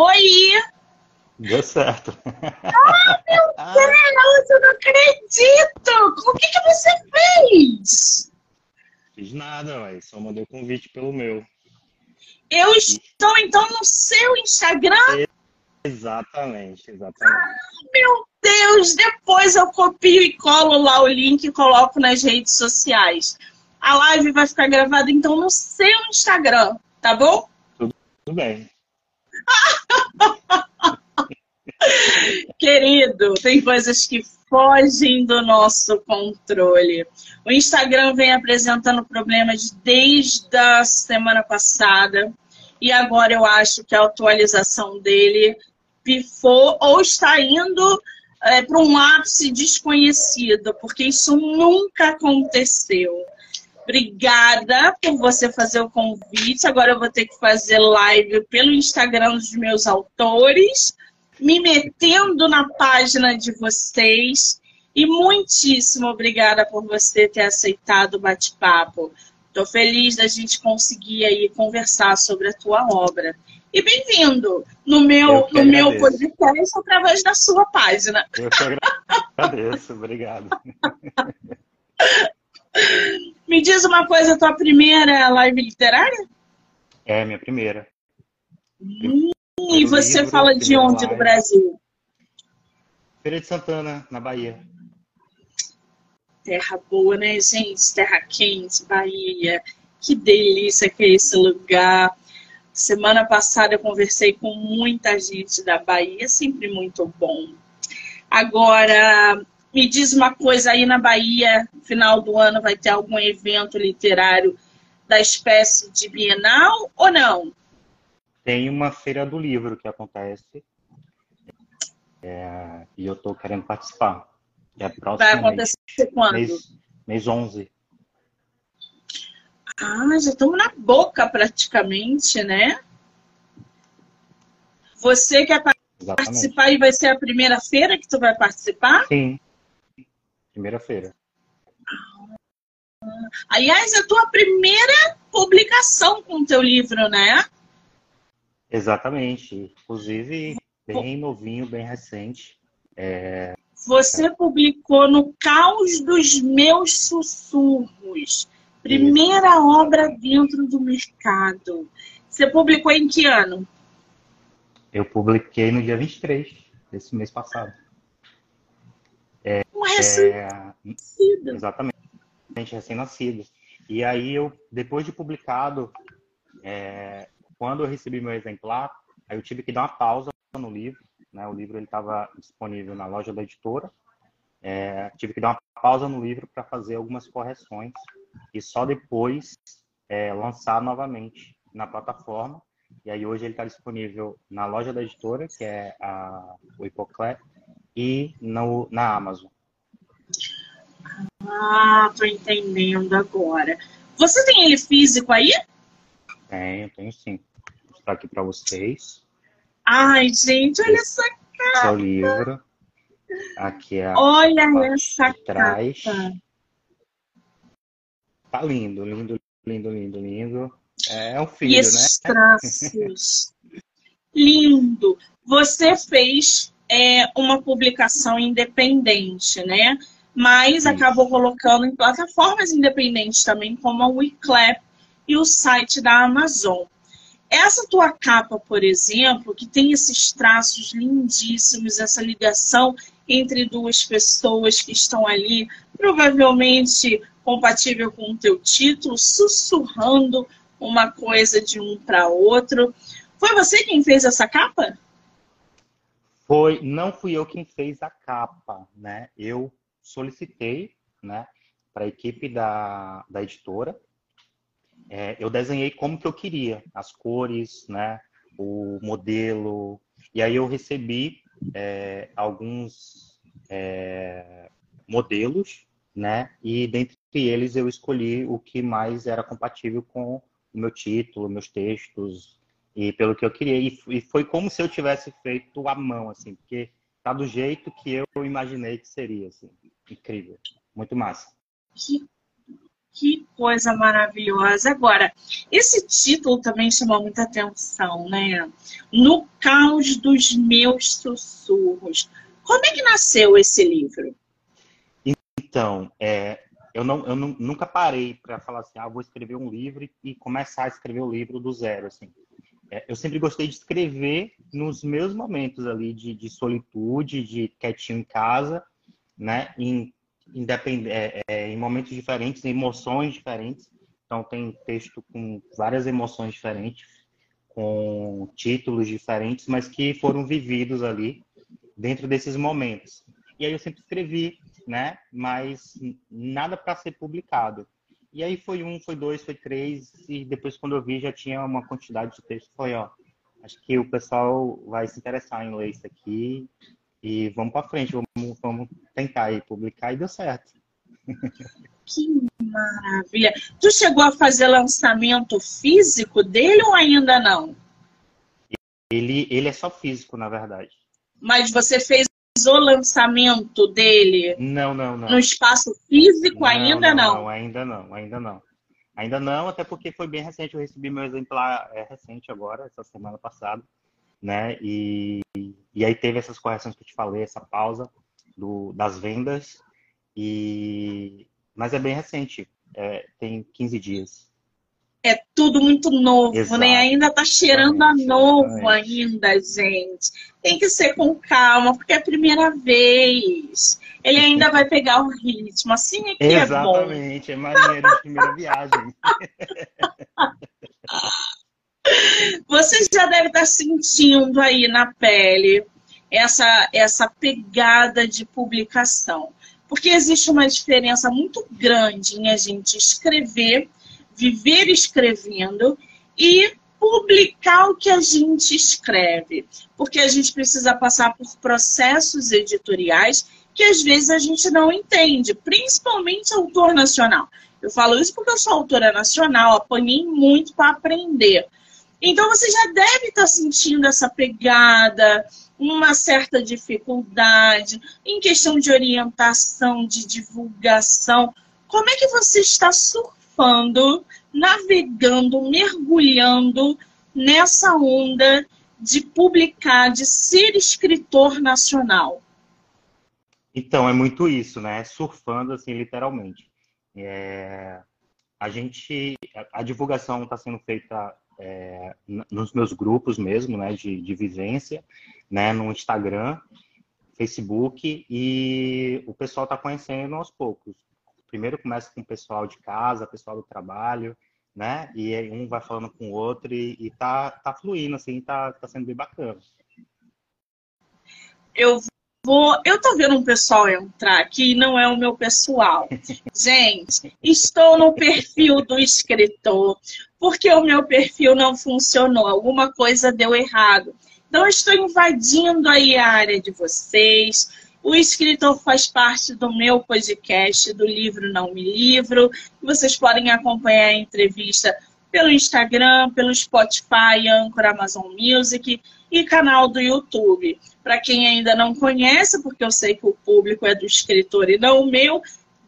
Oi! Deu certo. Ah, meu Deus, eu não acredito! O que, que você fez? Fiz nada, mas só mandei o convite pelo meu. Eu estou então no seu Instagram? Exatamente, exatamente. Ah, meu Deus, depois eu copio e colo lá o link e coloco nas redes sociais. A live vai ficar gravada então no seu Instagram, tá bom? Tudo, tudo bem. Querido, tem coisas que fogem do nosso controle. O Instagram vem apresentando problemas desde a semana passada e agora eu acho que a atualização dele pifou ou está indo é, para um ápice desconhecido, porque isso nunca aconteceu. Obrigada por você fazer o convite. Agora eu vou ter que fazer live pelo Instagram dos meus autores, me metendo na página de vocês. E muitíssimo obrigada por você ter aceitado o bate-papo. Estou feliz da gente conseguir aí conversar sobre a tua obra. E bem-vindo no meu, no meu podcast através da sua página. Eu que agradeço, obrigado. Me diz uma coisa, tua primeira live literária? É, minha primeira. Hum, e você livro, fala de onde live. do Brasil? Feira de Santana, na Bahia. Terra boa, né, gente? Terra quente, Bahia. Que delícia que é esse lugar. Semana passada eu conversei com muita gente da Bahia, sempre muito bom. Agora, me diz uma coisa aí na Bahia, final do ano vai ter algum evento literário da espécie de Bienal ou não? Tem uma feira do livro que acontece é, e eu estou querendo participar. É vai acontecer mês, quando? Mês, mês 11. Ah, já estamos na boca praticamente, né? Você quer Exatamente. participar e vai ser a primeira feira que tu vai participar? Sim. Primeira-feira. Aliás, é a tua primeira publicação com o teu livro, né? Exatamente. Inclusive, bem novinho, bem recente. É... Você publicou no Caos dos Meus Sussurros. Primeira Isso. obra dentro do mercado. Você publicou em que ano? Eu publiquei no dia 23 desse mês passado. É, um recém-nascido. É, exatamente, recém-nascido. E aí eu, depois de publicado, é, quando eu recebi meu exemplar, aí eu tive que dar uma pausa no livro. Né? O livro estava disponível na loja da editora. É, tive que dar uma pausa no livro para fazer algumas correções e só depois é, lançar novamente na plataforma. E aí hoje ele está disponível na loja da editora, que é a, o Hipoclé, e no, na Amazon. Ah, tô entendendo agora. Você tem ele físico aí? Tenho, tenho sim. Vou mostrar aqui para vocês. Ai, gente, olha essa capa. Esse é o livro. Aqui é a Olha essa trás. capa. Tá lindo, lindo, lindo, lindo, lindo. É um filho, e esses né? traços. lindo. Você fez é, uma publicação independente, né? Mas Sim. acabou colocando em plataformas independentes também, como a Wiclap e o site da Amazon. Essa tua capa, por exemplo, que tem esses traços lindíssimos, essa ligação entre duas pessoas que estão ali, provavelmente compatível com o teu título, sussurrando uma coisa de um para outro. Foi você quem fez essa capa? Foi, não fui eu quem fez a capa, né? Eu solicitei, né, para a equipe da, da editora. É, eu desenhei como que eu queria, as cores, né, o modelo. E aí eu recebi é, alguns é, modelos, né? E dentre eles eu escolhi o que mais era compatível com o meu título, meus textos, e pelo que eu queria. E, foi como se eu tivesse feito à mão, assim, porque tá do jeito que eu imaginei que seria, assim. Incrível. Muito massa. Que, Que coisa maravilhosa. Agora, esse título também chamou muita atenção, né? No caos dos meus sussurros. Como é que nasceu esse livro? Então, é, eu, não, eu não, nunca parei para falar assim, ah, vou escrever um livro e começar a escrever o livro do zero, assim. É, eu sempre gostei de escrever nos meus momentos ali de, de solitude, de quietinho em casa, né? Em, independ... É, é, em momentos diferentes, em emoções diferentes. Então, tem texto com várias emoções diferentes, com títulos diferentes, mas que foram vividos ali dentro desses momentos. E aí eu sempre escrevi, né? Mas nada para ser publicado. E aí foi um, foi dois, foi três, e depois quando eu vi já tinha uma quantidade de texto. Foi, ó, acho que o pessoal vai se interessar em ler isso aqui e vamos para frente, vamos, vamos tentar aí publicar e deu certo. Que maravilha! Tu chegou a fazer lançamento físico dele ou ainda não? Ele, ele é só físico, na verdade. Mas você fez o lançamento dele? Não, não, não. No espaço físico não, ainda não, não? Ainda não, ainda não. Ainda não, até porque foi bem recente. Eu recebi meu exemplar é recente agora, essa semana passada, né? E, e aí teve essas correções que eu te falei, essa pausa do, das vendas. E mas é bem recente, é, tem 15 dias é tudo muito novo, né? Exato. né? Ainda tá cheirando a novo ainda, gente. Tem que ser com calma, porque é a primeira vez. Ele ainda vai pegar o ritmo. Assim é que Exatamente. é bom. Exatamente, é marinheiro de primeira viagem. Você já deve estar sentindo aí na pele essa, essa pegada de publicação. Porque existe uma diferença muito grande em a gente escrever viver escrevendo e publicar o que a gente escreve, porque a gente precisa passar por processos editoriais que às vezes a gente não entende, principalmente autor nacional. Eu falo isso porque eu sou autora nacional, apanhei muito para aprender. Então você já deve estar sentindo essa pegada, uma certa dificuldade em questão de orientação, de divulgação. Como é que você está surpreendendo? Surfando, navegando, mergulhando nessa onda de publicar, de ser escritor nacional? Então, é muito isso, né? Surfando, assim, literalmente. É... A gente, a divulgação está sendo feita é, nos meus grupos mesmo, né, de, de vivência, né, no Instagram, Facebook, e o pessoal está conhecendo aos poucos primeiro começa com o pessoal de casa, pessoal do trabalho, né? E um vai falando com o outro e, e tá, tá fluindo, assim, tá, tá sendo bem bacana. Eu vou. Eu tô vendo um pessoal entrar aqui, não é o meu pessoal. Gente, estou no perfil do escritor, porque o meu perfil não funcionou, alguma coisa deu errado. Então, eu estou invadindo aí a área de vocês o escritor faz parte do meu podcast, do livro Não Me Livro. Vocês podem acompanhar a entrevista pelo Instagram, pelo Spotify, Anchor, Amazon Music e canal do YouTube. Para quem ainda não conhece, porque eu sei que o público é do escritor e não o meu,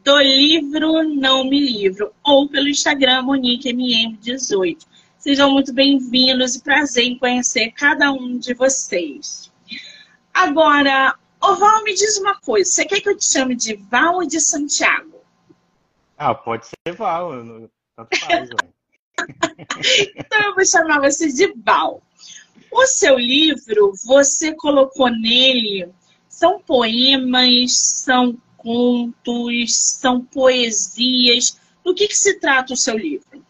do livro Não Me Livro, ou pelo Instagram MoniqueMM18. Sejam muito bem-vindos e prazer em conhecer cada um de vocês. Agora, Ô Val, me diz uma coisa. Você quer que eu te chame de Val ou de Santiago? Ah, pode ser Val. Tanto faz, então eu vou chamar você de Val. O seu livro, você colocou nele, são poemas, são contos, são poesias. Do que, que se trata o seu livro?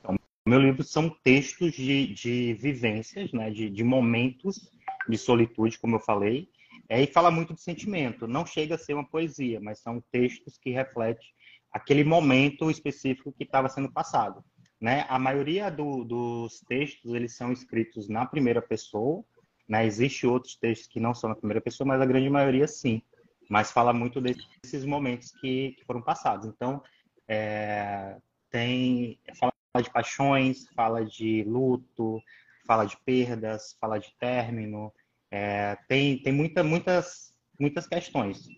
Então, meu livro são textos de, de vivências, né, de, de momentos de solitude, como eu falei, é, e fala muito de sentimento. Não chega a ser uma poesia, mas são textos que refletem aquele momento específico que estava sendo passado. Né? A maioria do, dos textos eles são escritos na primeira pessoa. Né? Existem outros textos que não são na primeira pessoa, mas a grande maioria sim. Mas fala muito desses momentos que, que foram passados. Então, é, tem fala de paixões, fala de luto, fala de perdas, fala de término, é, tem tem muita, muitas, muitas questões.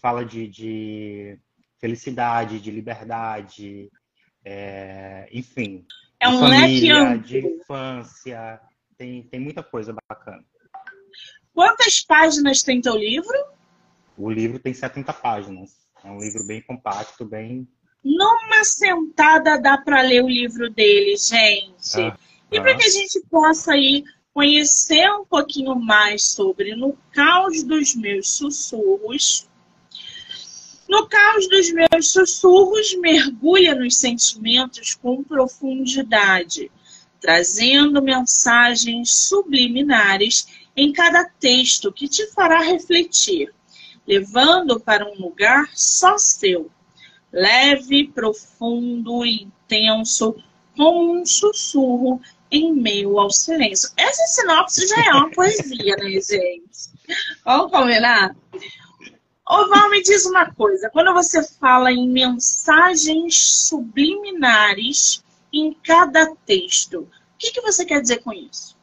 Fala de, de felicidade, de liberdade, é, enfim. É um família, leque de infância, tem, tem muita coisa bacana. Quantas páginas tem teu livro? O livro tem 70 páginas. É um livro bem compacto, bem. Numa sentada dá para ler o livro dele, gente. Ah, e para ah. que a gente possa ir conhecer um pouquinho mais sobre No Caos dos Meus Sussurros. No caos dos meus sussurros, mergulha nos sentimentos com profundidade, trazendo mensagens subliminares em cada texto que te fará refletir, levando para um lugar só seu, leve, profundo e intenso, como um sussurro em meio ao silêncio. Essa sinopse já é uma poesia, né, gente? Vamos combinar? Ô, Val, me diz uma coisa. Quando você fala em mensagens subliminares em cada texto, o que, que você quer dizer com isso?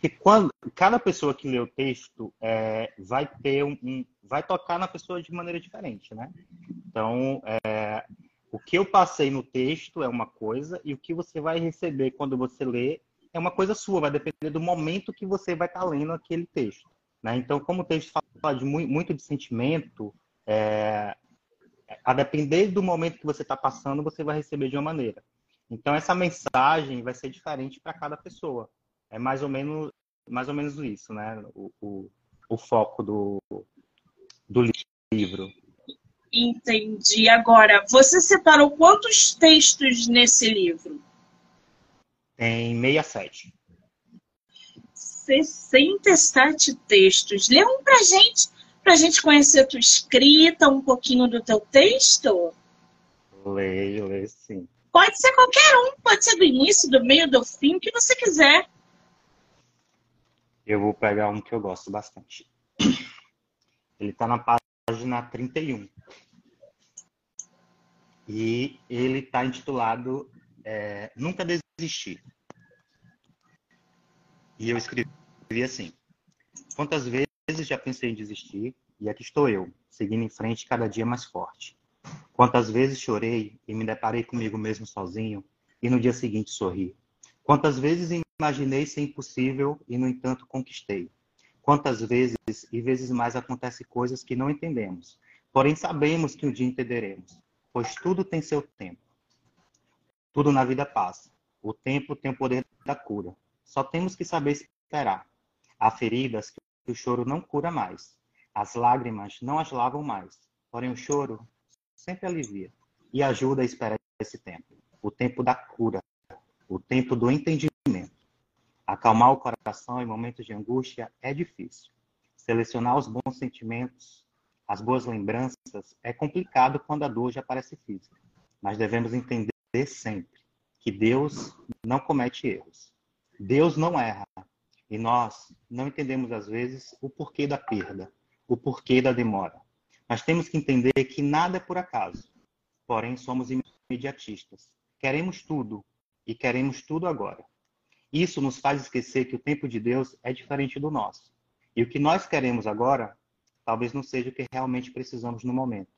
Que quando cada pessoa que lê o texto é, vai ter um, um, vai tocar na pessoa de maneira diferente, né? Então, é, o que eu passei no texto é uma coisa e o que você vai receber quando você lê é uma coisa sua, vai depender do momento que você vai estar lendo aquele texto. Né? Então, como o texto fala de muito de sentimento, é, a depender do momento que você está passando, você vai receber de uma maneira. Então, essa mensagem vai ser diferente para cada pessoa. É mais ou menos, mais ou menos isso, né? O, o, o foco do, do livro. Entendi. Agora, você separou quantos textos nesse livro? Tem 67. 67 textos. Lê um pra gente, pra gente conhecer a tua escrita, um pouquinho do teu texto? Leio, leio sim. Pode ser qualquer um, pode ser do início, do meio, do fim, o que você quiser. Eu vou pegar um que eu gosto bastante. Ele está na página 31. E ele está intitulado é, Nunca Desistir. E eu escrevi assim: Quantas vezes já pensei em desistir e aqui estou eu, seguindo em frente cada dia mais forte. Quantas vezes chorei e me deparei comigo mesmo sozinho e no dia seguinte sorri. Quantas vezes imaginei ser impossível e, no entanto, conquistei. Quantas vezes e vezes mais acontecem coisas que não entendemos, porém sabemos que um dia entenderemos, pois tudo tem seu tempo. Tudo na vida passa. O tempo tem o poder da cura. Só temos que saber esperar. Há feridas que o choro não cura mais. As lágrimas não as lavam mais. Porém, o choro sempre alivia e ajuda a esperar esse tempo. O tempo da cura. O tempo do entendimento. Acalmar o coração em momentos de angústia é difícil. Selecionar os bons sentimentos, as boas lembranças, é complicado quando a dor já parece física. Mas devemos entender sempre que Deus não comete erros. Deus não erra. E nós não entendemos, às vezes, o porquê da perda, o porquê da demora. Mas temos que entender que nada é por acaso. Porém, somos imediatistas. Queremos tudo e queremos tudo agora. Isso nos faz esquecer que o tempo de Deus é diferente do nosso. E o que nós queremos agora, talvez não seja o que realmente precisamos no momento.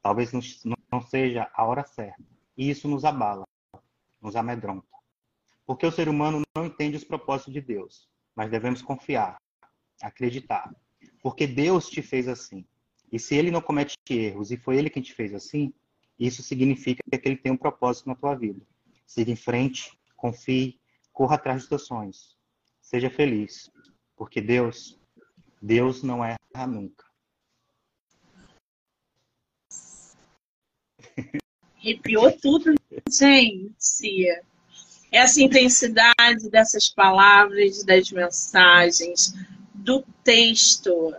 Talvez não seja a hora certa. E isso nos abala, nos amedronta. Porque o ser humano não entende os propósitos de Deus, mas devemos confiar, acreditar. Porque Deus te fez assim. E se ele não comete erros e foi ele quem te fez assim, isso significa que ele tem um propósito na tua vida. Siga em frente, confie, corra atrás dos teus sonhos. Seja feliz, porque Deus, Deus não erra nunca. Arrepiou tudo, gente essa intensidade dessas palavras, das mensagens, do texto.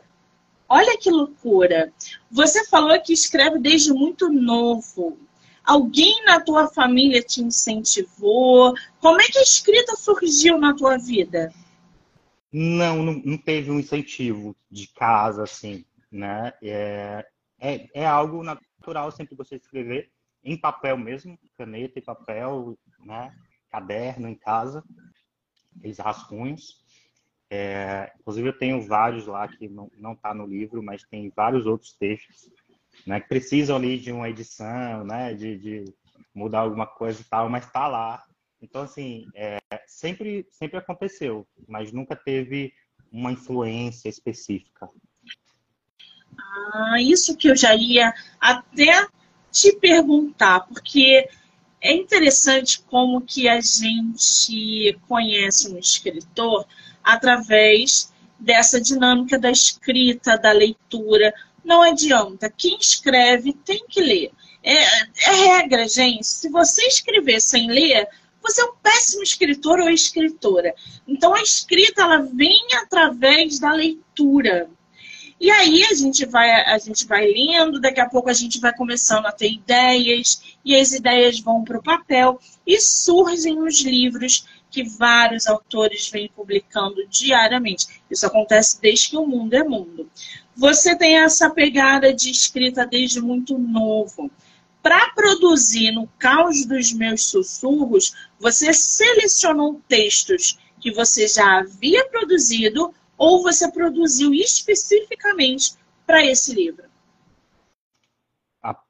Olha que loucura. Você falou que escreve desde muito novo. Alguém na tua família te incentivou? Como é que a escrita surgiu na tua vida? Não, não, não teve um incentivo de casa, assim, né? É, é, é algo natural, sempre gostei de escrever em papel mesmo, caneta e papel, né? caderno em casa, aqueles rascunhos. É, inclusive eu tenho vários lá que não está no livro, mas tem vários outros textos, né, que precisam ali de uma edição, né, de, de mudar alguma coisa e tal, mas está lá. Então, assim, é, sempre, sempre aconteceu, mas nunca teve uma influência específica. Ah, isso que eu já ia até te perguntar, porque é interessante como que a gente conhece um escritor através dessa dinâmica da escrita, da leitura. Não adianta. Quem escreve tem que ler. É, é regra, gente. Se você escrever sem ler, você é um péssimo escritor ou escritora. Então a escrita ela vem através da leitura. E aí a gente vai a gente vai lendo, daqui a pouco a gente vai começando a ter ideias e as ideias vão para o papel e surgem os livros que vários autores vêm publicando diariamente. Isso acontece desde que o mundo é mundo. Você tem essa pegada de escrita desde muito novo. Para produzir no caos dos meus sussurros, você selecionou textos que você já havia produzido ou você produziu especificamente para esse livro?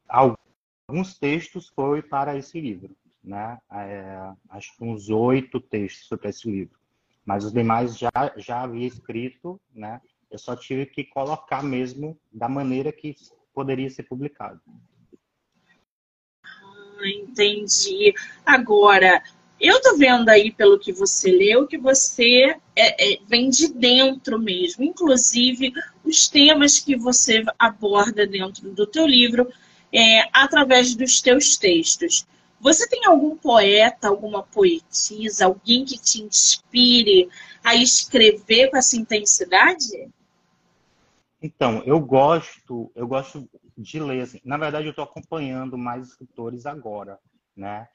Alguns textos foi para esse livro né? É, acho que uns oito textos sobre esse livro. Mas os demais já, já havia escrito, né? Eu só tive que colocar mesmo da maneira que poderia ser publicado. Ah, entendi. Agora, eu tô vendo aí pelo que você leu que você é, é, vem de dentro mesmo, inclusive os temas que você aborda dentro do teu livro é, através dos teus textos. Você tem algum poeta, alguma poetisa, alguém que te inspire a escrever com essa intensidade? Então, eu gosto, eu gosto de ler. Assim. Na verdade, eu estou acompanhando mais escritores agora, né?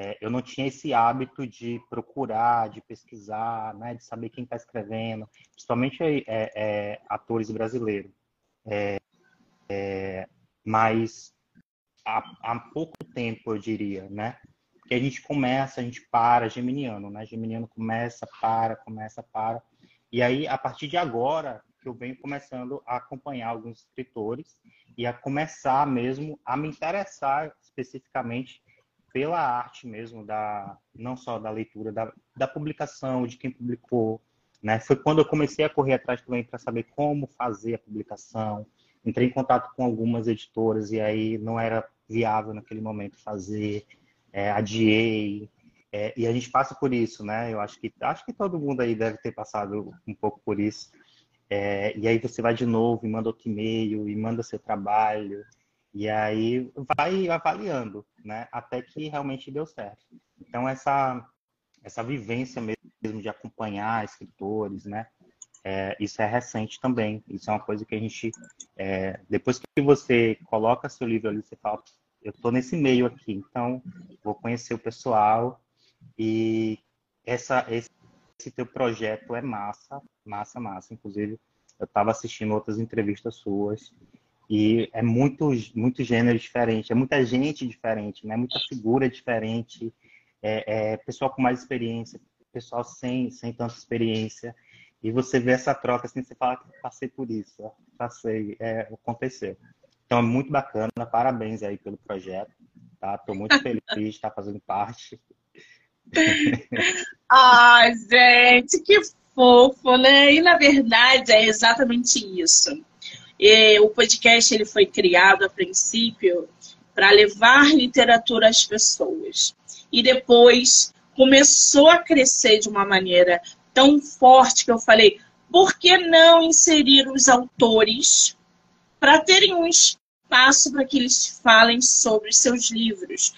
É, eu não tinha esse hábito de procurar, de pesquisar, né? De saber quem está escrevendo, principalmente é, é, atores brasileiros. É, é, mas há, há pouco tempo, eu diria, né? Que a gente começa, a gente para, geminiano, né? Geminiano começa, para, começa, para. E aí, a partir de agora, que eu venho começando a acompanhar alguns escritores e a começar mesmo a me interessar especificamente pela arte mesmo, da não só da leitura, da, da publicação, de quem publicou, né? Foi quando eu comecei a correr atrás também para saber como fazer a publicação. Entrei em contato com algumas editoras e aí não era viável naquele momento fazer, é, adiei, é, e a gente passa por isso, né? Eu acho que acho que todo mundo aí deve ter passado um pouco por isso. É, e aí você vai de novo e manda outro e-mail e manda seu trabalho e aí vai avaliando, né? Até que realmente deu certo. Então essa essa vivência mesmo de acompanhar escritores, né? É, isso é recente também. Isso é uma coisa que a gente, é, depois que você coloca seu livro ali, você fala, eu estou nesse meio aqui, então vou conhecer o pessoal e essa, esse, esse teu projeto é massa, massa, massa. Inclusive, eu estava assistindo outras entrevistas suas e é muito, muito gênero diferente, é muita gente diferente, né? Muita figura diferente, é, é pessoal com mais experiência, pessoal sem, sem tanta experiência. E você vê essa troca assim, você fala que passei por isso, passei, é, aconteceu. Então é muito bacana, parabéns aí pelo projeto, tá? Estou muito feliz de estar fazendo parte. Ai, gente, que fofo, né? E na verdade é exatamente isso. O podcast ele foi criado a princípio para levar literatura às pessoas. E depois começou a crescer de uma maneira tão forte que eu falei, por que não inserir os autores para terem um espaço para que eles falem sobre seus livros?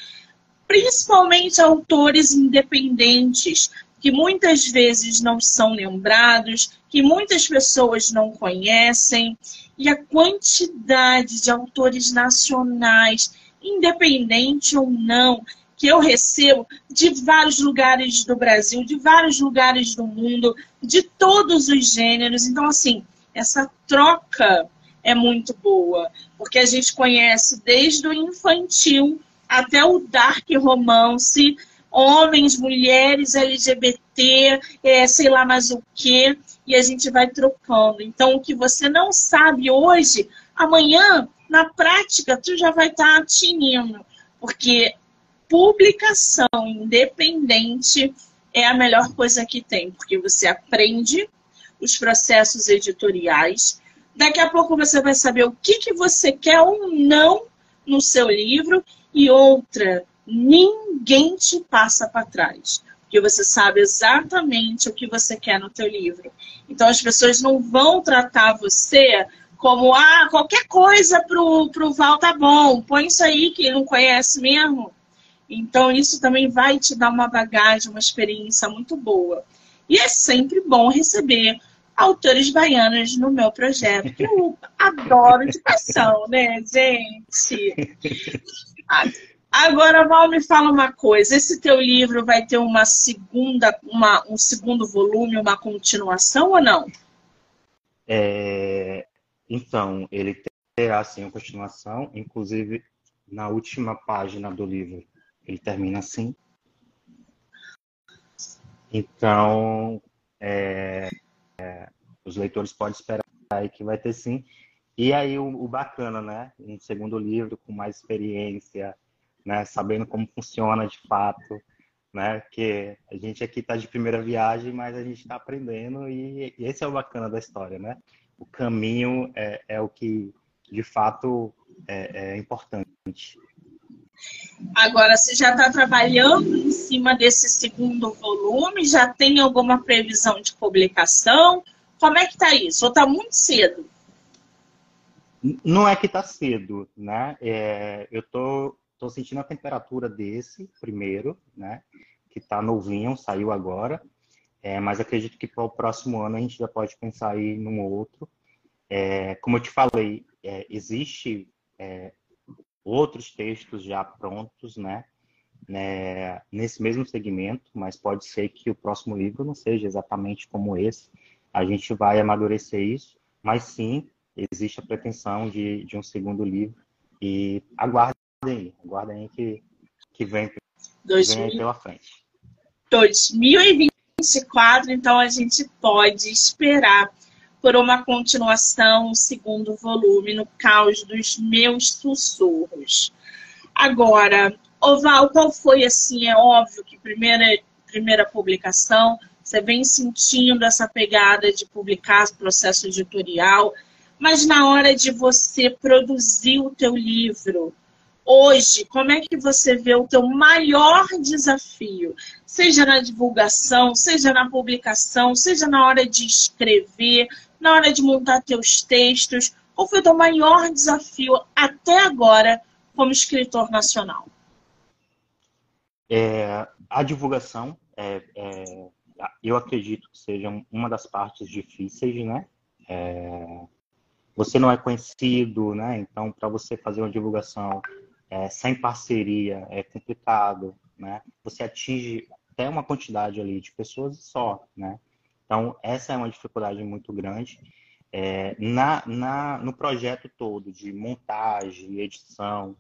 Principalmente autores independentes, que muitas vezes não são lembrados, que muitas pessoas não conhecem, e a quantidade de autores nacionais, independente ou não, que eu recebo de vários lugares do Brasil, de vários lugares do mundo, de todos os gêneros. Então, assim, essa troca é muito boa, porque a gente conhece desde o infantil até o dark romance, homens, mulheres, LGBT, é, sei lá mais o que, e a gente vai trocando. Então, o que você não sabe hoje, amanhã, na prática, tu já vai estar tá tinindo, porque publicação independente é a melhor coisa que tem, porque você aprende os processos editoriais. Daqui a pouco você vai saber o que, que você quer ou não no seu livro. E outra, ninguém te passa para trás. Porque você sabe exatamente o que você quer no teu livro. Então as pessoas não vão tratar você como, ah, qualquer coisa pro, pro Val tá bom, põe isso aí que ele não conhece mesmo. Então, isso também vai te dar uma bagagem, uma experiência muito boa. E é sempre bom receber autores baianos no meu projeto, que eu adoro de paixão, né, gente? Agora, Val, me fala uma coisa. Esse teu livro vai ter uma segunda, uma, um segundo volume, uma continuação ou não? É, então, ele terá sim uma continuação, inclusive na última página do livro ele termina assim. Então, é, é, os leitores podem esperar aí que vai ter sim. E aí o, o, bacana, né? Um segundo livro com mais experiência, né? Sabendo como funciona de fato, né? Que a gente aqui está de primeira viagem, mas a gente está aprendendo e, e esse é o bacana da história, né? o caminho é, é o que de fato é, é importante. Agora, você já está trabalhando em cima desse segundo volume? Já tem alguma previsão de publicação? Como é que está isso? Ou está muito cedo? Não é que está cedo, né? É, eu tô, tô sentindo a temperatura desse primeiro, né? Que está novinho, saiu agora. É, mas acredito que para o próximo ano a gente já pode pensar aí num outro. É, como eu te falei, é, existe é, outros textos já prontos, né, né, nesse mesmo segmento, mas pode ser que o próximo livro não seja exatamente como esse. A gente vai amadurecer isso, mas sim, existe a pretensão de, de um segundo livro e aguardem aí, aguardem aí que, que vem, que vem aí pela frente. 2020 24, então a gente pode esperar por uma continuação, segundo volume, no caos dos meus sussurros. Agora, Oval, qual foi assim? É óbvio que primeira, primeira publicação, você vem sentindo essa pegada de publicar processo editorial, mas na hora de você produzir o teu livro, hoje, como é que você vê o teu maior desafio? Seja na divulgação, seja na publicação, seja na hora de escrever, na hora de montar teus textos. Qual foi o teu maior desafio até agora como escritor nacional? É, a divulgação, é, é, eu acredito que seja uma das partes difíceis, né? É, você não é conhecido, né? Então, para você fazer uma divulgação é, sem parceria é complicado, né? Você atinge até uma quantidade ali de pessoas só, né? Então, essa é uma dificuldade muito grande. É, na, na, no projeto todo de montagem, edição,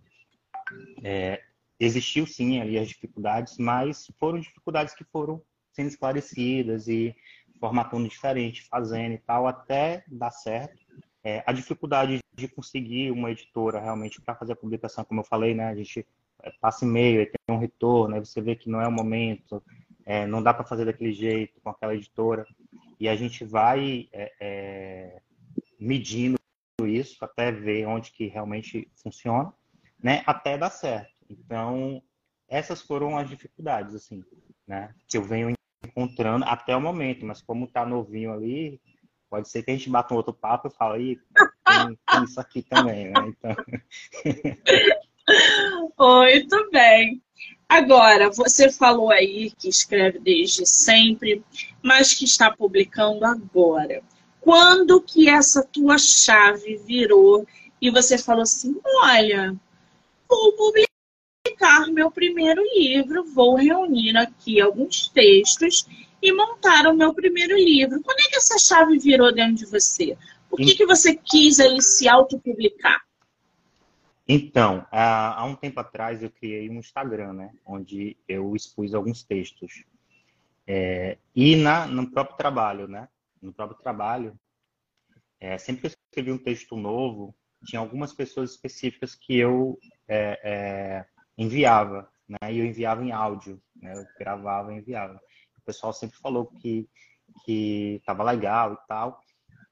é, existiu sim ali as dificuldades, mas foram dificuldades que foram sendo esclarecidas e formatando diferente, fazendo e tal, até dar certo. É, a dificuldade de conseguir uma editora realmente para fazer a publicação, como eu falei, né? A gente é, passa e-mail, tem um retorno, aí você vê que não é o momento, é, não dá para fazer daquele jeito com aquela editora. E a gente vai é, é, medindo isso até ver onde que realmente funciona, né? Até dar certo. Então, essas foram as dificuldades, assim, né? Que eu venho encontrando até o momento, mas como tá novinho ali, Pode ser que a gente bata um outro papo e fale, tem isso aqui também, né? Então... Muito bem. Agora, você falou aí que escreve desde sempre, mas que está publicando agora. Quando que essa tua chave virou e você falou assim, olha, vou publicar meu primeiro livro, vou reunir aqui alguns textos e montar o meu primeiro livro. Quando é que essa chave virou dentro de você? Por que, que você quis aí se autopublicar? Então, há um tempo atrás eu criei um Instagram, né? Onde eu expus alguns textos. É, e na, no próprio trabalho, né? No próprio trabalho, é, sempre que eu escrevi um texto novo, tinha algumas pessoas específicas que eu é, é enviava, né? E eu enviava em áudio, né? Eu gravava e enviava. Pessoal sempre falou que que estava legal e tal.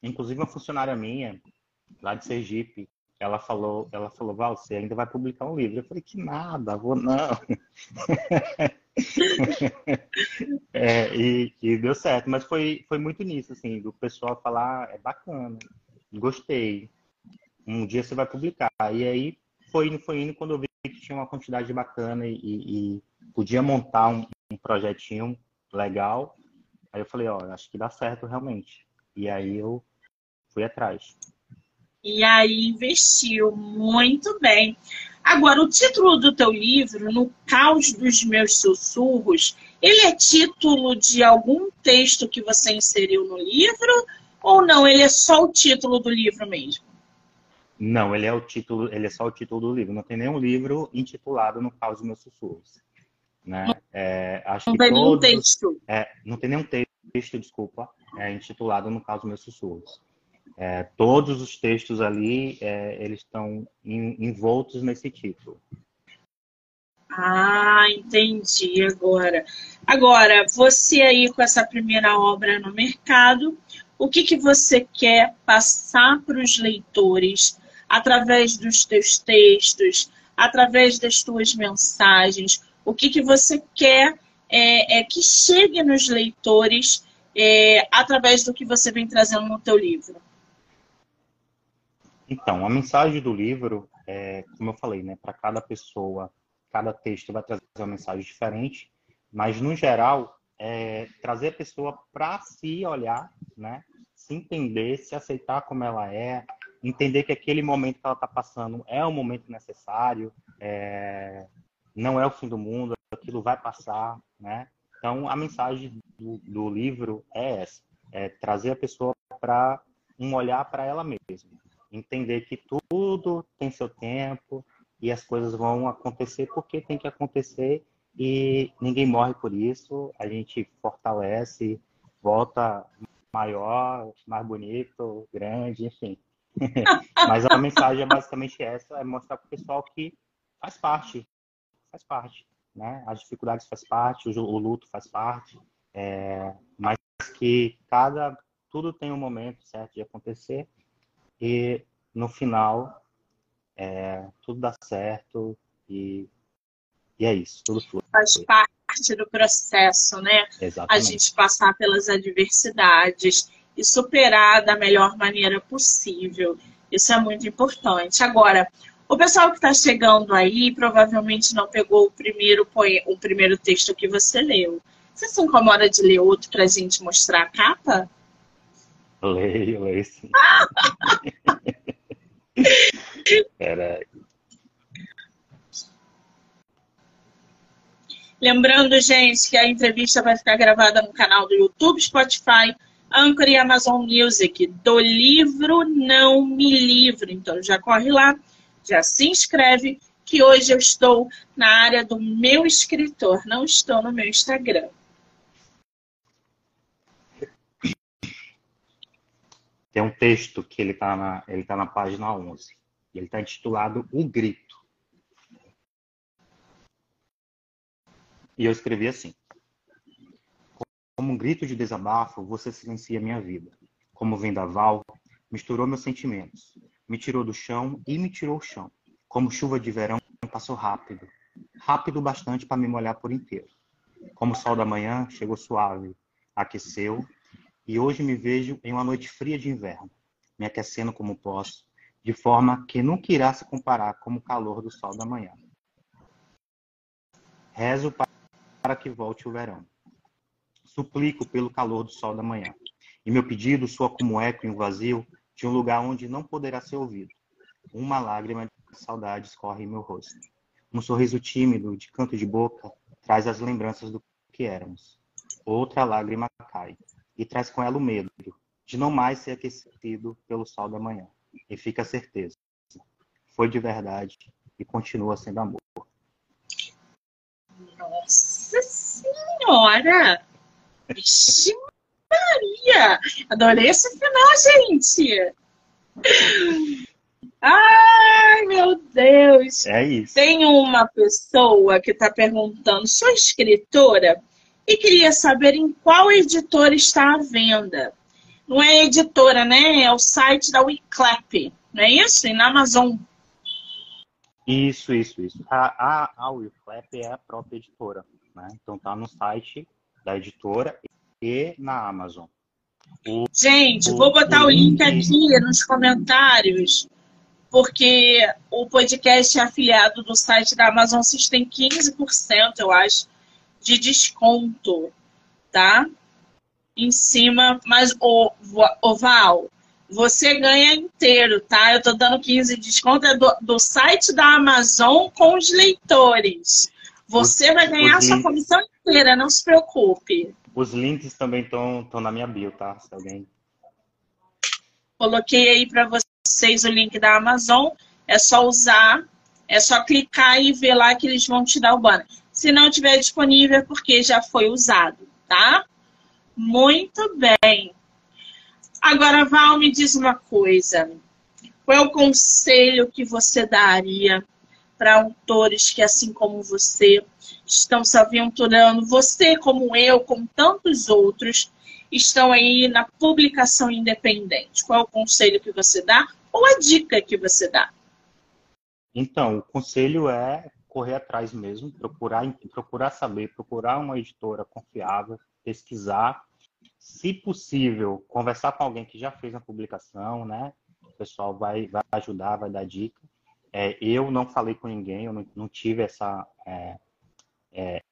Inclusive uma funcionária minha lá de Sergipe, ela falou, ela falou, Val, você ainda vai publicar um livro? Eu falei que nada, vou não. é, e, e, deu certo, mas foi, foi muito nisso, assim, do pessoal falar, é bacana, gostei, um dia você vai publicar. E aí foi indo, foi indo quando eu vi que tinha uma quantidade bacana e, e podia montar um, um, projetinho legal. Aí eu falei, ó, acho que dá certo realmente. E aí eu fui atrás. E aí investiu muito bem. Agora, o título do teu livro, No Caos dos Meus Sussurros, ele é título de algum texto que você inseriu no livro ou não? Ele é só o título do livro mesmo? Não, ele é o título, ele é só o título do livro. Não tem nenhum livro intitulado No Caos dos Meus Sussurros. Né? É, acho não tem todos, nenhum texto. É, não tem nenhum texto, desculpa, é intitulado No Caos dos Meus Sussurros. É, todos os textos ali, é, eles estão envoltos nesse título. Ah, entendi agora. Agora, você aí com essa primeira obra no mercado, o que, que você quer passar para os leitores através dos teus textos, através das tuas mensagens? O que, que você quer é, é que chegue nos leitores é, através do que você vem trazendo no teu livro? Então, a mensagem do livro, é, como eu falei, né, para cada pessoa, cada texto vai trazer uma mensagem diferente, mas no geral, é, trazer a pessoa para se olhar, né, se entender, se aceitar como ela é, entender que aquele momento que ela está passando é um momento necessário, é, não é o fim do mundo, aquilo vai passar, né? Então, a mensagem do, do livro é essa, é trazer a pessoa para um olhar para ela mesma, entender que tudo tem seu tempo e as coisas vão acontecer porque tem que acontecer e ninguém morre por isso. A gente fortalece, volta maior, mais bonito, grande, enfim. Mas a mensagem é basicamente essa, é mostrar para o pessoal que faz parte, faz parte, né? As dificuldades faz parte, o, o luto faz parte, é, mas que cada tudo tem um momento certo de acontecer e no final é, tudo dá certo e, e é isso, tudo flui. Faz parte do processo, né? Exatamente. A gente passar pelas adversidades e superar da melhor maneira possível. Isso é muito importante. Agora, o pessoal que está chegando aí provavelmente não pegou o primeiro, o primeiro texto que você leu. Você se incomoda de ler outro para a gente mostrar a capa? Leio, leio sim. Peraí. Lembrando, gente, que a entrevista vai ficar gravada no canal do YouTube, Spotify, Anchor e Amazon Music, do livro Não Me Livro. Então já corre lá, já se inscreve, que hoje eu estou na área do meu escritor, não estou no meu Instagram. Tem um texto que ele está na, ele tá na página 11. Ele está intitulado O Grito. E eu escrevi assim. Como um grito de desabafo, você silencia minha vida. Como vendaval, misturou meus sentimentos. Me tirou do chão e me tirou o chão. Como chuva de verão, passou rápido. Rápido bastante para me molhar por inteiro. Como o sol da manhã, chegou suave, aqueceu e hoje me vejo em uma noite fria de inverno, me aquecendo como posso, de forma que nunca irá se comparar com o calor do sol da manhã. Rezo para que volte o verão. Suplico pelo calor do sol da manhã. E meu pedido soa como eco em um vazio de um lugar onde não poderá ser ouvido. Uma lágrima de saudade escorre em meu rosto. Um sorriso tímido, de canto de boca, traz as lembranças do que éramos. Outra lágrima cai e traz com ela o medo de não mais ser aquecido pelo sol da manhã. E fica a certeza, foi de verdade e continua sendo amor. Nossa Senhora! Vixe Maria! Adorei esse final, gente! Ai, meu Deus! É isso. Tem uma pessoa que está perguntando: sou escritora e queria saber em qual editora está a venda. Não é editora, né? É o site da Wiclap, não é isso? E na Amazon. Isso, isso, isso. A, a, a Wiclap é a própria editora, né? Então tá no site da editora e na Amazon. O, Gente, o, vou botar o, o link aqui nos comentários, porque o podcast é afiliado do site da Amazon, vocês têm 15%, eu acho, de desconto, tá? Em cima, mas o, o Val, você ganha inteiro, tá? Eu tô dando 15 de desconto é do, do site da Amazon com os leitores. Você vai ganhar a sua comissão inteira, não se preocupe. Os links também estão na minha bio, tá? Se alguém. Coloquei aí para vocês o link da Amazon. É só usar, é só clicar e ver lá que eles vão te dar o banner. Se não tiver disponível, é porque já foi usado, tá? Muito bem. Agora, Val, me diz uma coisa. Qual é o conselho que você daria para autores que, assim como você, estão se aventurando, você, como eu, como tantos outros, estão aí na publicação independente? Qual é o conselho que você dá ou a dica que você dá? Então, o conselho é correr atrás mesmo, procurar, procurar saber, procurar uma editora confiável, pesquisar se possível, conversar com alguém que já fez a publicação, né? O pessoal vai, vai ajudar, vai dar dica. É, eu não falei com ninguém, eu não, não tive essa, é, é,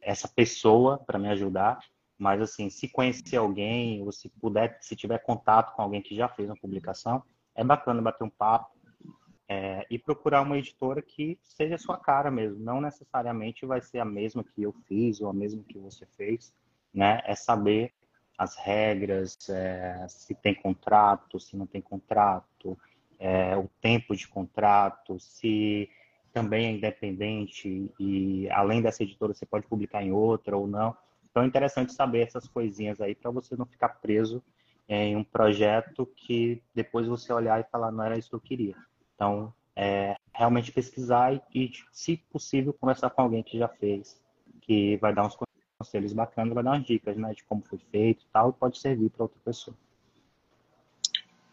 essa pessoa para me ajudar, mas assim, se conhecer alguém, ou se puder, se tiver contato com alguém que já fez uma publicação, é bacana bater um papo é, e procurar uma editora que seja a sua cara mesmo. Não necessariamente vai ser a mesma que eu fiz ou a mesma que você fez, né? É saber as regras, é, se tem contrato, se não tem contrato, é, o tempo de contrato, se também é independente e além dessa editora você pode publicar em outra ou não. Então é interessante saber essas coisinhas aí para você não ficar preso em um projeto que depois você olhar e falar não era isso que eu queria. Então é realmente pesquisar e, e se possível conversar com alguém que já fez, que vai dar uns conselhos bacanas, vai dar umas dicas, né, de como foi feito e tal, e pode servir para outra pessoa.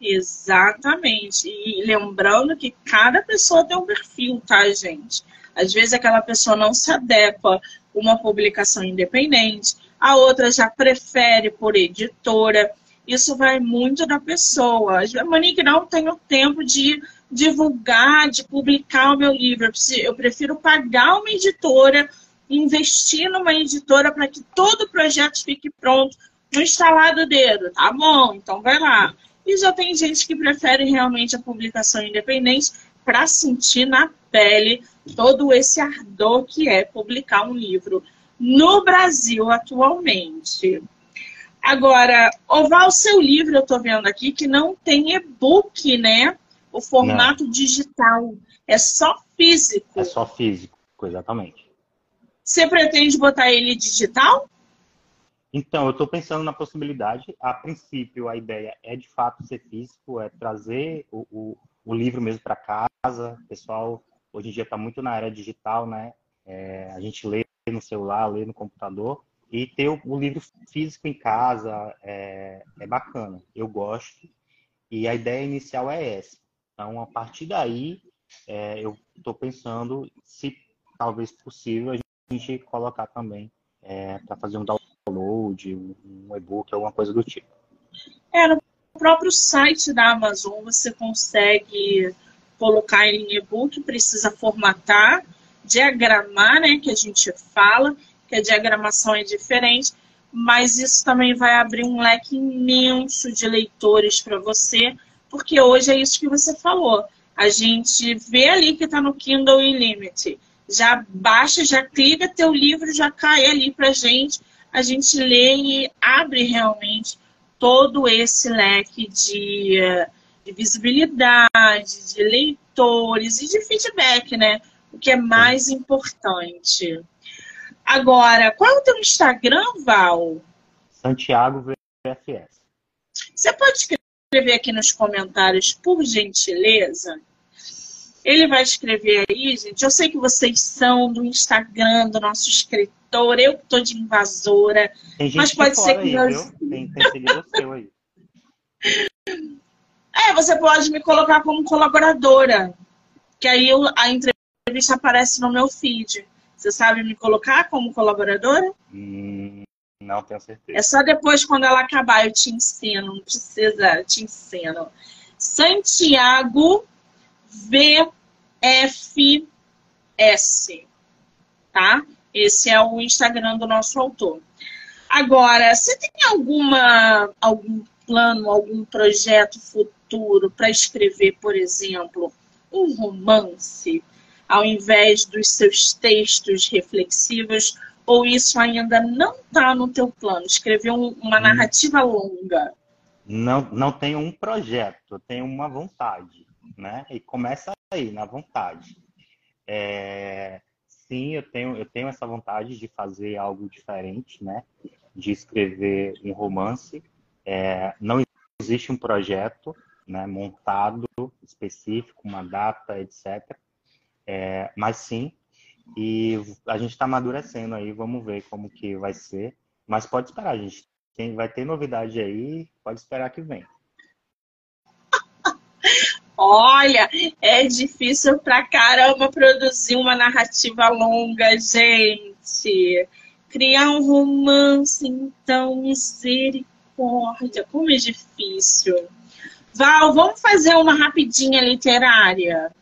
Exatamente. E lembrando que cada pessoa tem um perfil, tá, gente? Às vezes aquela pessoa não se adequa a uma publicação independente, a outra já prefere por editora. Isso vai muito da pessoa. Monique, não tenho tempo de divulgar, de publicar o meu livro. Eu prefiro pagar uma editora investir numa editora para que todo o projeto fique pronto no instalar do dedo. Tá bom, então vai lá. E já tem gente que prefere realmente a publicação independente para sentir na pele todo esse ardor que é publicar um livro no Brasil atualmente. Agora, Oval, seu livro eu estou vendo aqui que não tem e-book, né? O formato não. digital. É só físico. É só físico, exatamente. Você pretende botar ele digital? Então, eu estou pensando na possibilidade. A princípio, a ideia é de fato ser físico, é trazer o, o, o livro mesmo para casa. O pessoal, hoje em dia, está muito na era digital, né? É, a gente lê no celular, lê no computador. E ter o, o livro físico em casa é, é bacana. Eu gosto. E a ideia inicial é essa. Então, a partir daí, é, eu estou pensando se talvez possível a gente colocar também é, para fazer um download, um e-book, alguma coisa do tipo. É, no próprio site da Amazon você consegue colocar em e-book, precisa formatar, diagramar, né, que a gente fala, que a diagramação é diferente, mas isso também vai abrir um leque imenso de leitores para você, porque hoje é isso que você falou. A gente vê ali que está no Kindle Unlimited já baixa, já clica teu livro, já cai ali para gente, a gente lê e abre realmente todo esse leque de, de visibilidade, de leitores e de feedback, né? O que é mais importante. Agora, qual é o teu Instagram, Val? Santiago VFS. Você pode escrever aqui nos comentários, por gentileza? Ele vai escrever aí, gente. Eu sei que vocês são do Instagram, do nosso escritor. Eu que tô de invasora. mas pode ser que. Aí, meus... Tem, tem seguidor seu aí. É, você pode me colocar como colaboradora. Que aí eu, a entrevista aparece no meu feed. Você sabe me colocar como colaboradora? Hum, não tenho certeza. É só depois, quando ela acabar, eu te ensino. Não precisa, eu te ensino. Santiago VFS, tá? Esse é o Instagram do nosso autor. Agora, você tem alguma algum plano, algum projeto futuro para escrever, por exemplo, um romance, ao invés dos seus textos reflexivos? Ou isso ainda não está no teu plano? Escrever um, uma hum. narrativa longa? Não, não tenho um projeto, tenho uma vontade, né? E começa aí, na vontade. É, sim, eu tenho, eu tenho essa vontade de fazer algo diferente, né? De escrever um romance. É, não existe um projeto né, montado específico, uma data, etc. É, mas sim, e a gente está amadurecendo aí, vamos ver como que vai ser. Mas pode esperar, gente. Quem vai ter novidade aí, pode esperar que vem. Olha, é difícil pra caramba produzir uma narrativa longa, gente. Criar um romance, então, misericórdia, como é difícil. Val, vamos fazer uma rapidinha literária.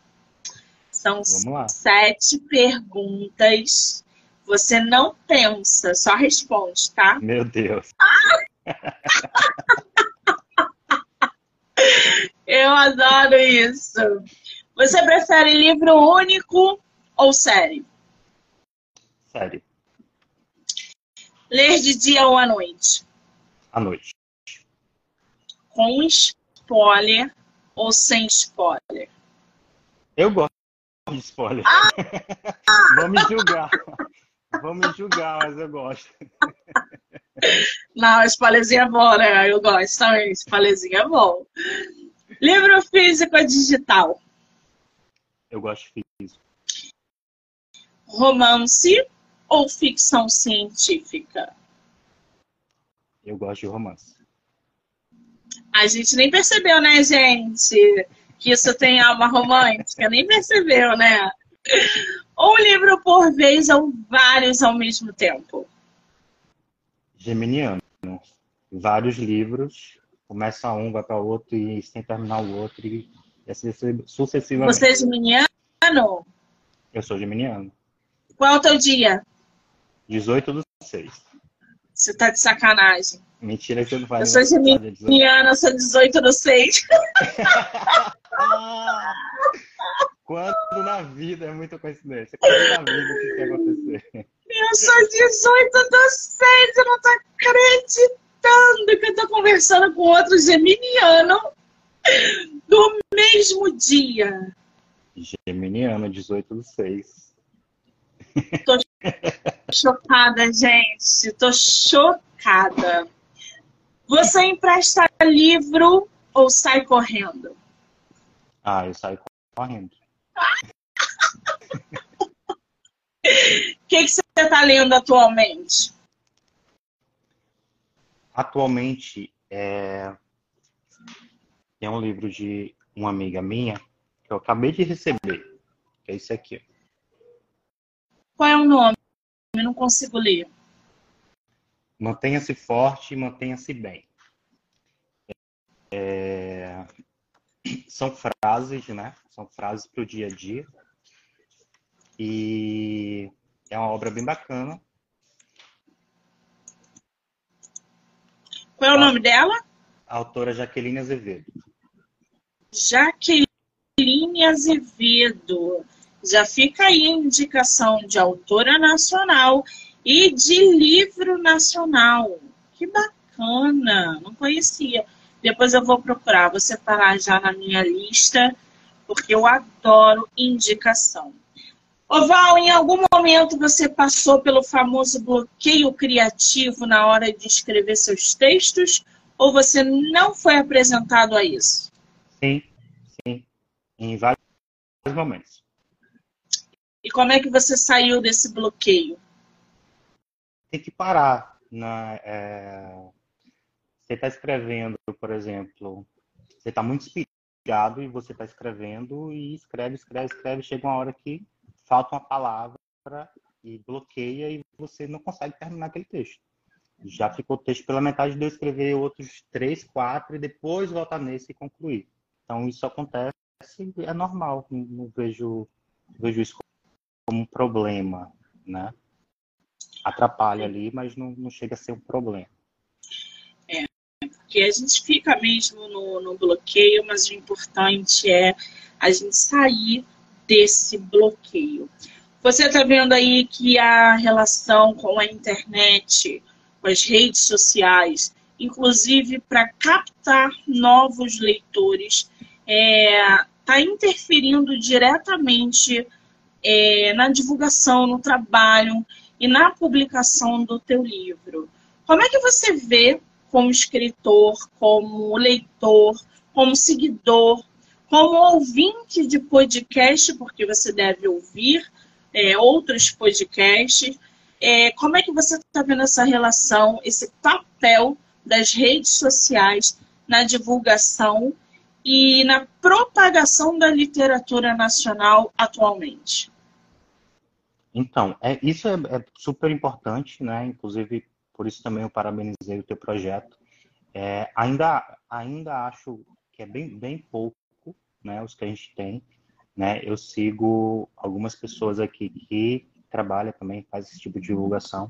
São sete perguntas você não pensa, só responde, tá? Meu Deus. Eu adoro isso. Você prefere livro único ou série? Série. Ler de dia ou à noite? À noite. Com spoiler ou sem spoiler? Eu gosto de spoiler. Ah! Vão me julgar. Vão me julgar, mas eu gosto. Não, spoilerzinho é bom, né? Eu gosto também. Spoilerzinho é bom. Livro físico ou digital? Eu gosto de físico. Romance ou ficção científica? Eu gosto de romance. A gente nem percebeu, né, gente? Que isso tem alma romântica. Nem percebeu, né? Um livro por vez ou vários ao mesmo tempo? Geminiano. Vários livros. Começa um, vai para o outro e sem terminar o outro. E assim sucessivamente. Você é geminiano? Eu sou geminiano. Qual é o teu dia? 18 do 6. Você tá de sacanagem. Mentira que você não faz. Eu sou geminiana, eu sou 18 do 6. Quando na vida é muita coincidência. Quando na vida que quer acontecer. Eu sou 18 do 6, eu não tô acreditando que eu tô conversando com outro geminiano do mesmo dia. Geminiano, 18 do 6. Tô chocada, gente. Tô chocada. Você empresta livro ou sai correndo? Ah, eu saio correndo. O que, que você está lendo atualmente? Atualmente, é... tem um livro de uma amiga minha que eu acabei de receber, que é esse aqui. Qual é o nome? Eu não consigo ler. Mantenha-se forte e mantenha-se bem. É... São frases, né? São frases para o dia a dia. E é uma obra bem bacana. Qual é o nome dela? A autora Jaqueline Azevedo. Jaqueline Azevedo. Já fica aí a indicação de autora nacional e de livro nacional. Que bacana! Não conhecia. Depois eu vou procurar, vou separar já na minha lista, porque eu adoro indicação. Oval, em algum momento você passou pelo famoso bloqueio criativo na hora de escrever seus textos? Ou você não foi apresentado a isso? Sim, sim. Em vários momentos. E como é que você saiu desse bloqueio? Tem que parar. É... Você está escrevendo, por exemplo, você está muito inspirado e você está escrevendo e escreve, escreve, escreve. Chega uma hora que falta uma palavra e bloqueia e você não consegue terminar aquele texto. Já ficou o texto pela metade de eu escrever outros três, quatro e depois voltar nesse e concluir. Então isso acontece, é normal. Não, vejo, vejo isso como um problema, né? Atrapalha ali, mas não, não chega a ser um problema. É, porque a gente fica mesmo no, no bloqueio, mas o importante é a gente sair desse bloqueio. Você está vendo aí que a relação com a internet, com as redes sociais, inclusive para captar novos leitores, está é, tá interferindo diretamente é, na divulgação, no trabalho e na publicação do teu livro. Como é que você vê como escritor, como leitor, como seguidor, como ouvinte de podcast, porque você deve ouvir é, outros podcasts, é, como é que você está vendo essa relação, esse papel das redes sociais na divulgação e na propagação da literatura nacional atualmente? Então, é, isso é, é, super importante, né? Inclusive, por isso também eu parabenizei o teu projeto. É, ainda, ainda acho que é bem, bem pouco, né? Os que a gente tem, né? Eu sigo algumas pessoas aqui que trabalham também, faz esse tipo de divulgação,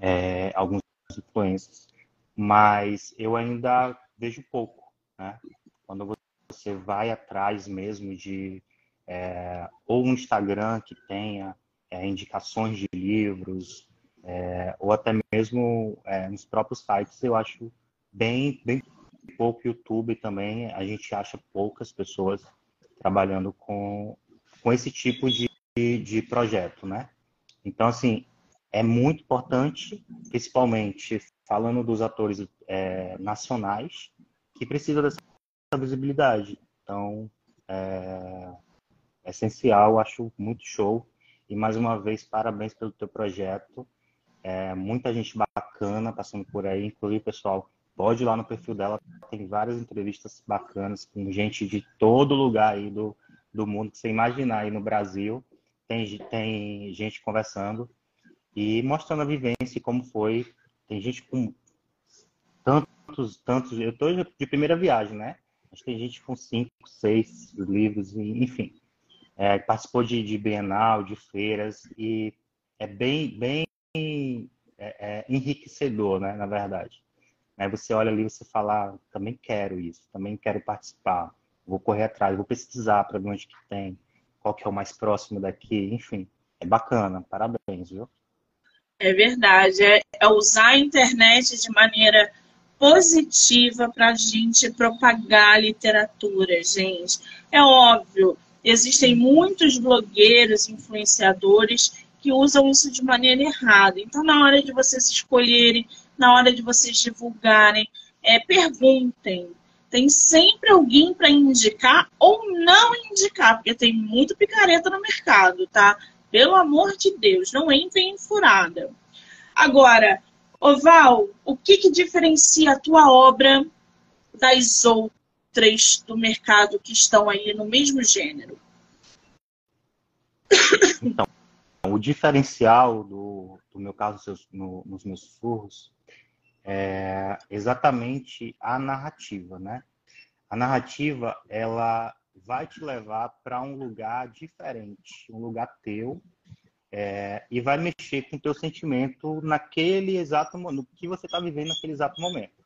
é, alguns influencers, mas eu ainda vejo pouco, né? Quando você vai atrás mesmo de é, ou um Instagram que tenha é, indicações de livros, é, ou até mesmo é, nos próprios sites, eu acho bem, bem pouco YouTube também, a gente acha poucas pessoas trabalhando com, com esse tipo de, de projeto, né? Então, assim, é muito importante, principalmente falando dos atores é, nacionais, que precisam dessa visibilidade. Então, é, é essencial, acho muito show e mais uma vez, parabéns pelo teu projeto. É, muita gente bacana passando por aí, inclusive, pessoal, pode ir lá no perfil dela, tem várias entrevistas bacanas com gente de todo lugar aí do, do mundo que você imaginar aí no Brasil. Tem, tem gente conversando e mostrando a vivência e como foi. Tem gente com tantos, tantos. Eu estou de primeira viagem, né? Mas tem gente com cinco, seis livros, enfim é, participou de, de, Bienal, de feiras, e é bem, bem é, é enriquecedor, né, na verdade. Você olha ali e você fala, ah, também quero isso, também quero participar, vou correr atrás, vou pesquisar para ver onde que tem, qual que é o mais próximo daqui, enfim, é bacana, parabéns, viu? É verdade, é, é usar a internet de maneira positiva para a gente propagar literatura, gente. É óbvio, existem muitos blogueiros, influenciadores que usam isso de maneira errada. Então, na hora de vocês escolherem, na hora de vocês divulgarem, é, perguntem. Tem sempre alguém para indicar ou não indicar, porque tem muito picareta no mercado, tá? Pelo amor de Deus, não entrem em furada. Agora, Oval, o que, que diferencia a tua obra das outras? do mercado que estão aí no mesmo gênero? Então, o diferencial do, do meu caso no, nos meus sussurros é exatamente a narrativa, né? A narrativa, ela vai te levar para um lugar diferente, um lugar teu, é, e vai mexer com o teu sentimento naquele exato no que você está vivendo naquele exato momento,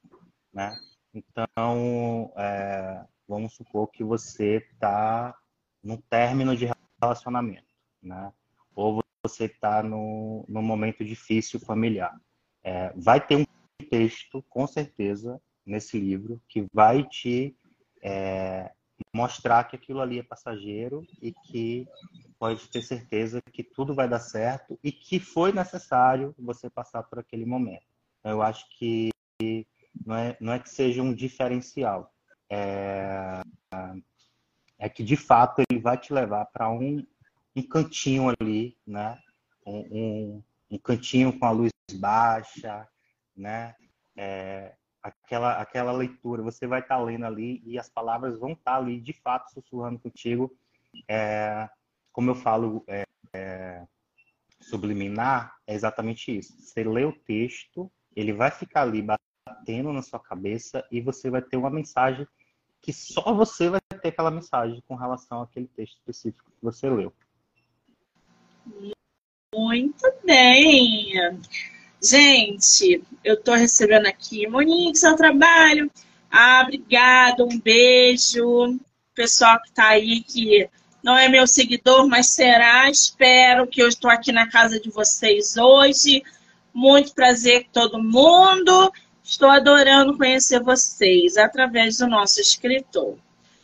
né? Então, é, vamos supor que você está no término de relacionamento, né? Ou você está no, no momento difícil familiar. É, vai ter um texto, com certeza, nesse livro, que vai te é, mostrar que aquilo ali é passageiro e que pode ter certeza que tudo vai dar certo e que foi necessário você passar por aquele momento. Eu acho que não é, não é que seja um diferencial. É, é que de fato ele vai te levar para um, um cantinho ali, né? Um, um, um, cantinho com a luz baixa, né? É, aquela, aquela leitura, você vai estar tá lendo ali e as palavras vão estar tá ali de fato sussurrando contigo. É, como eu falo, é, é, subliminar é exatamente isso. Você lê o texto, ele vai ficar ali batendo na sua cabeça e você vai ter uma mensagem que só você vai ter aquela mensagem com relação àquele texto específico que você leu. Muito bem. Gente, eu estou recebendo aqui, Monique, seu trabalho. Ah, obrigado, um beijo. Pessoal que está aí, que não é meu seguidor, mas será. Espero que eu estou aqui na casa de vocês hoje. Muito prazer com todo mundo. Estou adorando conhecer vocês através do nosso escritor.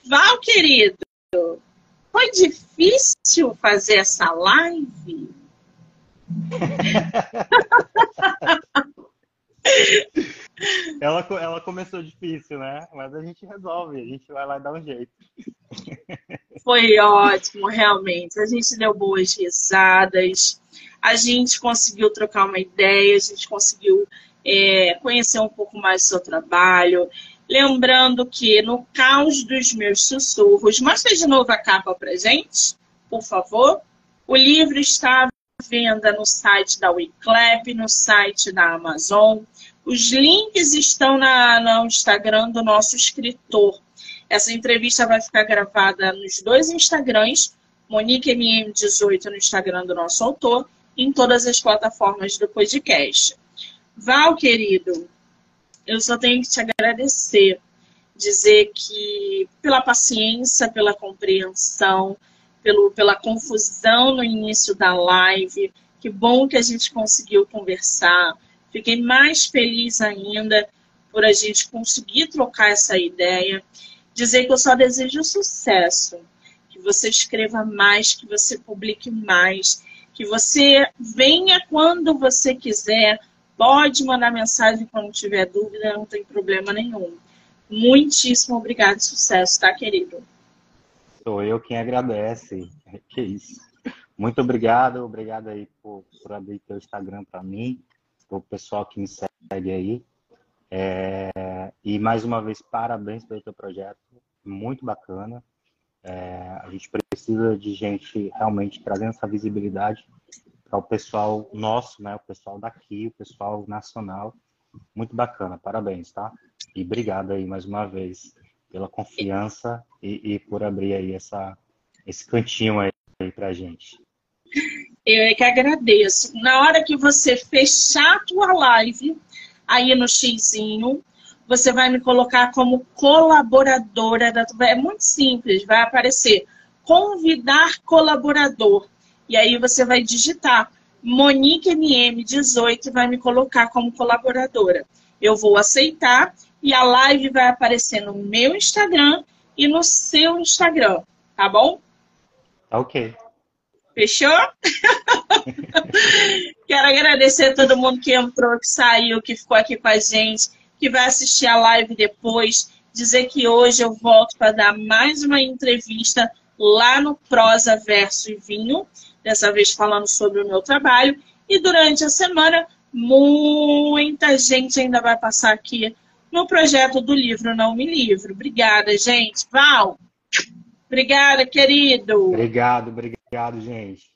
Val, querido, foi difícil fazer essa live? ela, ela começou difícil, né? Mas a gente resolve, a gente vai lá dar um jeito. Foi ótimo, realmente. A gente deu boas risadas, a gente conseguiu trocar uma ideia, a gente conseguiu é, conhecer um pouco mais do seu trabalho. Lembrando que no caos dos meus sussurros, mostra de novo a capa pra gente, por favor. O livro está venda no site da Wiclap, no site da Amazon. Os links estão na, no Instagram do nosso escritor. Essa entrevista vai ficar gravada nos dois Instagrams, MoniqueMM18 no Instagram do nosso autor, em todas as plataformas do podcast. Val, querido, eu só tenho que te agradecer, dizer que pela paciência, pela compreensão, pelo, pela confusão no início da live. Que bom que a gente conseguiu conversar. Fiquei mais feliz ainda por a gente conseguir trocar essa ideia. Dizer que eu só desejo sucesso, que você escreva mais, que você publique mais, que você venha quando você quiser. Pode mandar mensagem quando tiver dúvida, não tem problema nenhum. Muitíssimo obrigado, sucesso, tá, querido? Sou eu quem agradece. Que isso. Muito obrigado, obrigado aí por, por abrir teu Instagram para mim, o pessoal que me segue aí. É, e mais uma vez, parabéns pelo teu projeto, muito bacana. É, a gente precisa de gente realmente trazendo essa visibilidade para o pessoal nosso, né? O pessoal daqui, o pessoal nacional. Muito bacana, parabéns, tá? E obrigado aí mais uma vez pela confiança e, e por abrir aí essa, esse cantinho aí para gente. Eu é que agradeço. Na hora que você fechar a tua live, aí no xizinho, você vai me colocar como colaboradora da É muito simples, vai aparecer convidar colaborador. E aí você vai digitar Monique MM18 e vai me colocar como colaboradora. Eu vou aceitar e a live vai aparecer no meu Instagram e no seu Instagram, tá bom? Ok. Fechou? Quero agradecer a todo mundo que entrou, que saiu, que ficou aqui com a gente, que vai assistir a live depois. Dizer que hoje eu volto para dar mais uma entrevista lá no Prosa Verso e Vinho, dessa vez falando sobre o meu trabalho. E durante a semana, muita gente ainda vai passar aqui no projeto do livro Não Me Livro. Obrigada, gente. Val, obrigada, querido. Obrigado, obrigado, gente.